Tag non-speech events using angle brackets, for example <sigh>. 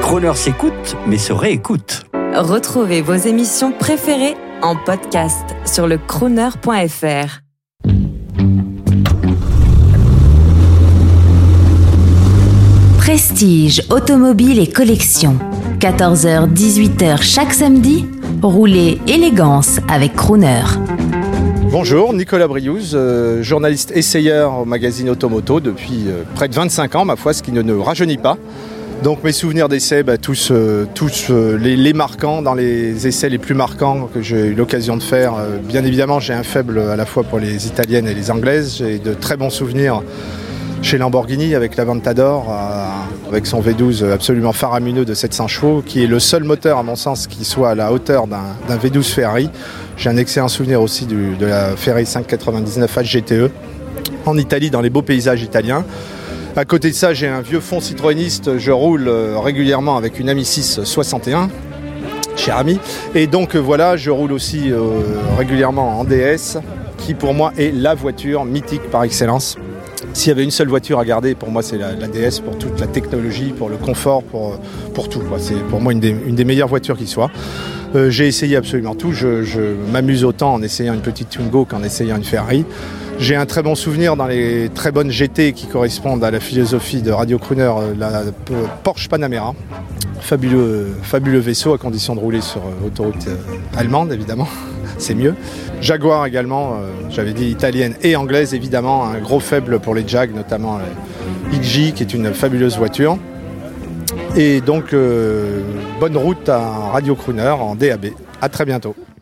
Croner s'écoute, mais se réécoute. Retrouvez vos émissions préférées en podcast sur le crooner.fr. Prestige, automobile et collection. 14h-18h chaque samedi, roulez élégance avec Crooner. Bonjour, Nicolas Briouze, euh, journaliste essayeur au magazine Automoto depuis euh, près de 25 ans, ma foi, ce qui ne, ne rajeunit pas. Donc mes souvenirs d'essais, bah, tous, euh, tous euh, les, marquants, dans les essais les plus marquants que j'ai eu l'occasion de faire. Euh, bien évidemment, j'ai un faible à la fois pour les italiennes et les anglaises. J'ai de très bons souvenirs chez Lamborghini avec l'Aventador, avec son V12 absolument faramineux de 700 chevaux, qui est le seul moteur, à mon sens, qui soit à la hauteur d'un d'un V12 Ferrari. J'ai un excellent souvenir aussi de la Ferrari 599 HGTE en Italie, dans les beaux paysages italiens. À côté de ça, j'ai un vieux fond citroëniste. Je roule euh, régulièrement avec une Ami 6 61, cher ami. Et donc euh, voilà, je roule aussi euh, régulièrement en DS, qui pour moi est la voiture mythique par excellence. S'il y avait une seule voiture à garder, pour moi, c'est la, DS pour toute la technologie, pour le confort, pour, tout. C'est pour moi une des, une des meilleures voitures qui soit. Euh, j'ai essayé absolument tout. Je, m'amuse autant en essayant une petite Twingo qu'en essayant une Ferrari. J'ai un très bon souvenir dans les très bonnes GT qui correspondent à la philosophie de Radio Crooner, euh, la Porsche Panamera. Fabuleux, fabuleux vaisseau à condition de rouler sur euh, autoroute allemande, évidemment. <laughs> C'est mieux. Jaguar également, j'avais dit italienne et anglaise, évidemment. Un gros faible pour les Jag, notamment XJ, qui est une fabuleuse voiture. Et donc, euh, bonne route à Radio Crooner en DAB. À très bientôt.